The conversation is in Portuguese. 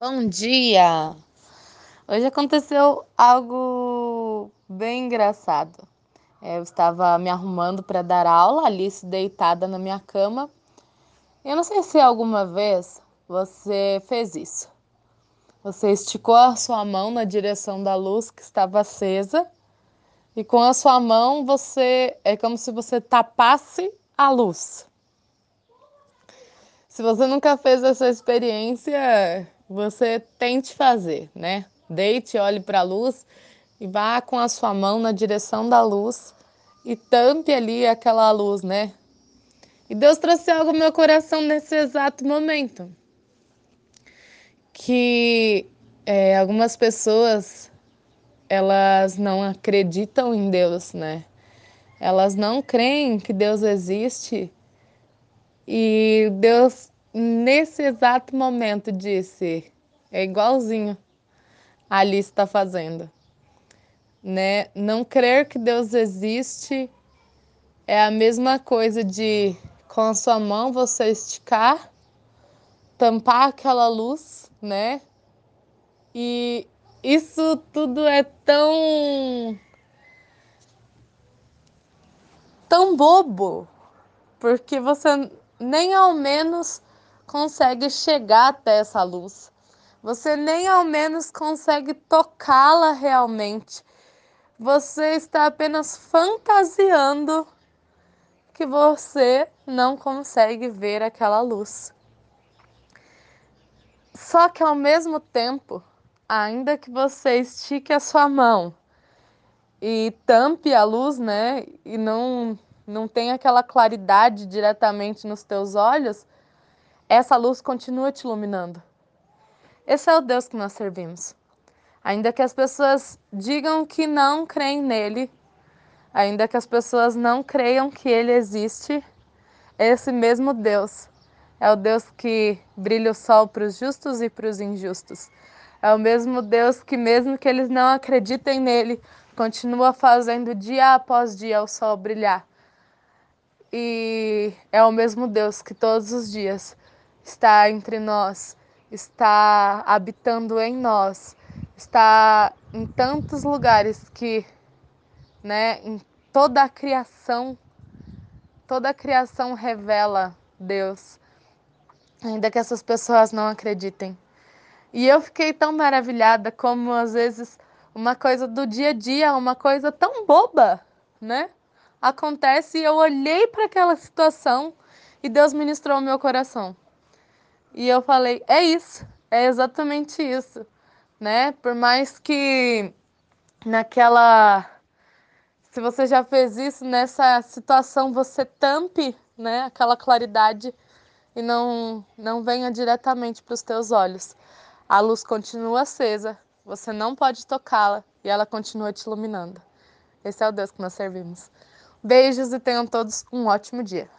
Bom dia! Hoje aconteceu algo bem engraçado. É, eu estava me arrumando para dar aula, Alice deitada na minha cama. Eu não sei se alguma vez você fez isso. Você esticou a sua mão na direção da luz que estava acesa e com a sua mão você é como se você tapasse a luz. Se você nunca fez essa experiência, você tente fazer, né? Deite, olhe para a luz e vá com a sua mão na direção da luz e tampe ali aquela luz, né? E Deus trouxe algo no meu coração nesse exato momento. Que é, algumas pessoas elas não acreditam em Deus, né? Elas não creem que Deus existe e Deus, nesse exato momento, disse: é igualzinho a Alice está fazendo. Né? Não crer que Deus existe é a mesma coisa de, com a sua mão, você esticar, tampar aquela luz, né? E isso tudo é tão. tão bobo, porque você nem ao menos consegue chegar até essa luz. Você nem ao menos consegue tocá-la realmente. Você está apenas fantasiando que você não consegue ver aquela luz. Só que ao mesmo tempo, ainda que você estique a sua mão e tampe a luz, né, e não não tem aquela claridade diretamente nos teus olhos, essa luz continua te iluminando. Esse é o Deus que nós servimos. Ainda que as pessoas digam que não creem nele, ainda que as pessoas não creiam que ele existe, esse mesmo Deus é o Deus que brilha o sol para os justos e para os injustos. É o mesmo Deus que, mesmo que eles não acreditem nele, continua fazendo dia após dia o sol brilhar e é o mesmo Deus que todos os dias está entre nós, está habitando em nós, está em tantos lugares que, né, em toda a criação, toda a criação revela Deus, ainda que essas pessoas não acreditem. E eu fiquei tão maravilhada como às vezes uma coisa do dia a dia, uma coisa tão boba, né? acontece e eu olhei para aquela situação e Deus ministrou o meu coração. E eu falei, é isso, é exatamente isso, né? Por mais que naquela se você já fez isso nessa situação, você tampe, né, aquela claridade e não não venha diretamente para os teus olhos. A luz continua acesa, você não pode tocá-la e ela continua te iluminando. Esse é o Deus que nós servimos. Beijos e tenham todos um ótimo dia.